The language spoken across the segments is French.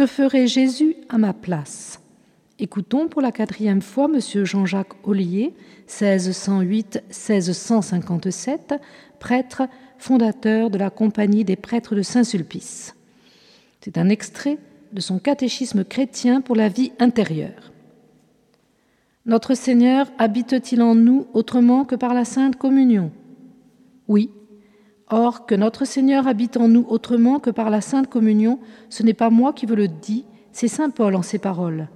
Que ferait Jésus à ma place? Écoutons pour la quatrième fois M. Jean-Jacques Ollier, 1608-1657, prêtre fondateur de la Compagnie des prêtres de Saint-Sulpice. C'est un extrait de son catéchisme chrétien pour la vie intérieure. Notre Seigneur habite-t-il en nous autrement que par la Sainte Communion? Oui. Or, que notre Seigneur habite en nous autrement que par la Sainte Communion, ce n'est pas moi qui veux le dire, c'est Saint Paul en ses paroles.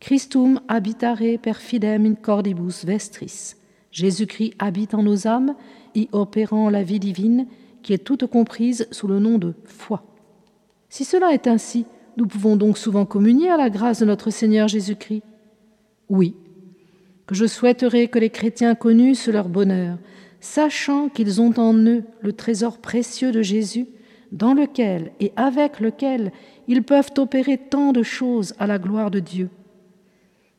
Christum habitare per fidem in cordibus vestris. Jésus-Christ habite en nos âmes, y opérant la vie divine, qui est toute comprise sous le nom de foi. Si cela est ainsi, nous pouvons donc souvent communier à la grâce de notre Seigneur Jésus-Christ Oui, que je souhaiterais que les chrétiens connussent leur bonheur, sachant qu'ils ont en eux le trésor précieux de Jésus, dans lequel et avec lequel ils peuvent opérer tant de choses à la gloire de Dieu.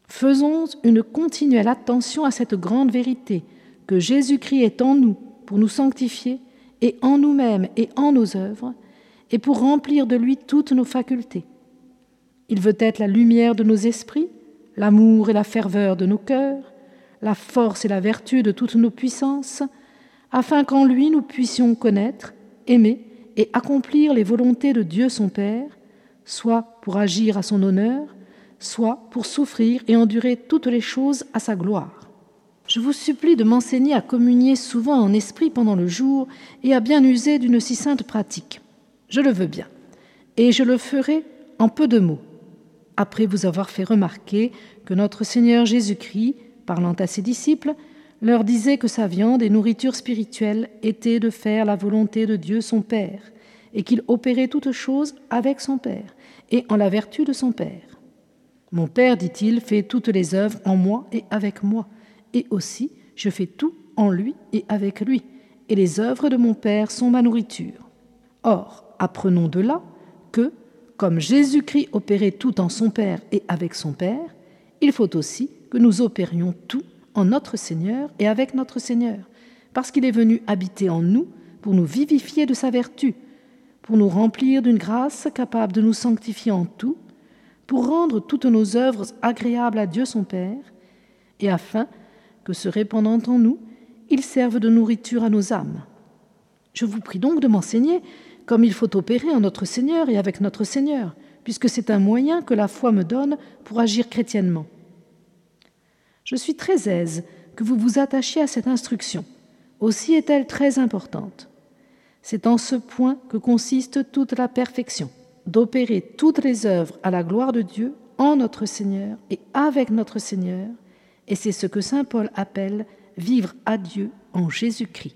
Faisons une continuelle attention à cette grande vérité, que Jésus-Christ est en nous pour nous sanctifier, et en nous-mêmes et en nos œuvres, et pour remplir de lui toutes nos facultés. Il veut être la lumière de nos esprits, l'amour et la ferveur de nos cœurs, la force et la vertu de toutes nos puissances, afin qu'en lui nous puissions connaître, aimer et accomplir les volontés de Dieu son Père, soit pour agir à son honneur, soit pour souffrir et endurer toutes les choses à sa gloire. Je vous supplie de m'enseigner à communier souvent en esprit pendant le jour et à bien user d'une si sainte pratique. Je le veux bien, et je le ferai en peu de mots, après vous avoir fait remarquer que notre Seigneur Jésus-Christ, parlant à ses disciples, leur disait que sa viande et nourriture spirituelle était de faire la volonté de Dieu son Père, et qu'il opérait toutes choses avec son Père, et en la vertu de son Père. Mon Père, dit-il, fait toutes les œuvres en moi et avec moi, et aussi je fais tout en lui et avec lui, et les œuvres de mon Père sont ma nourriture. Or, apprenons de là que, comme Jésus-Christ opérait tout en son Père et avec son Père, il faut aussi nous opérions tout en notre Seigneur et avec notre Seigneur, parce qu'il est venu habiter en nous pour nous vivifier de sa vertu, pour nous remplir d'une grâce capable de nous sanctifier en tout, pour rendre toutes nos œuvres agréables à Dieu son Père, et afin que, se répandant en nous, ils servent de nourriture à nos âmes. Je vous prie donc de m'enseigner comme il faut opérer en notre Seigneur et avec notre Seigneur, puisque c'est un moyen que la foi me donne pour agir chrétiennement. Je suis très aise que vous vous attachiez à cette instruction. Aussi est-elle très importante. C'est en ce point que consiste toute la perfection, d'opérer toutes les œuvres à la gloire de Dieu en notre Seigneur et avec notre Seigneur, et c'est ce que Saint Paul appelle vivre à Dieu en Jésus-Christ.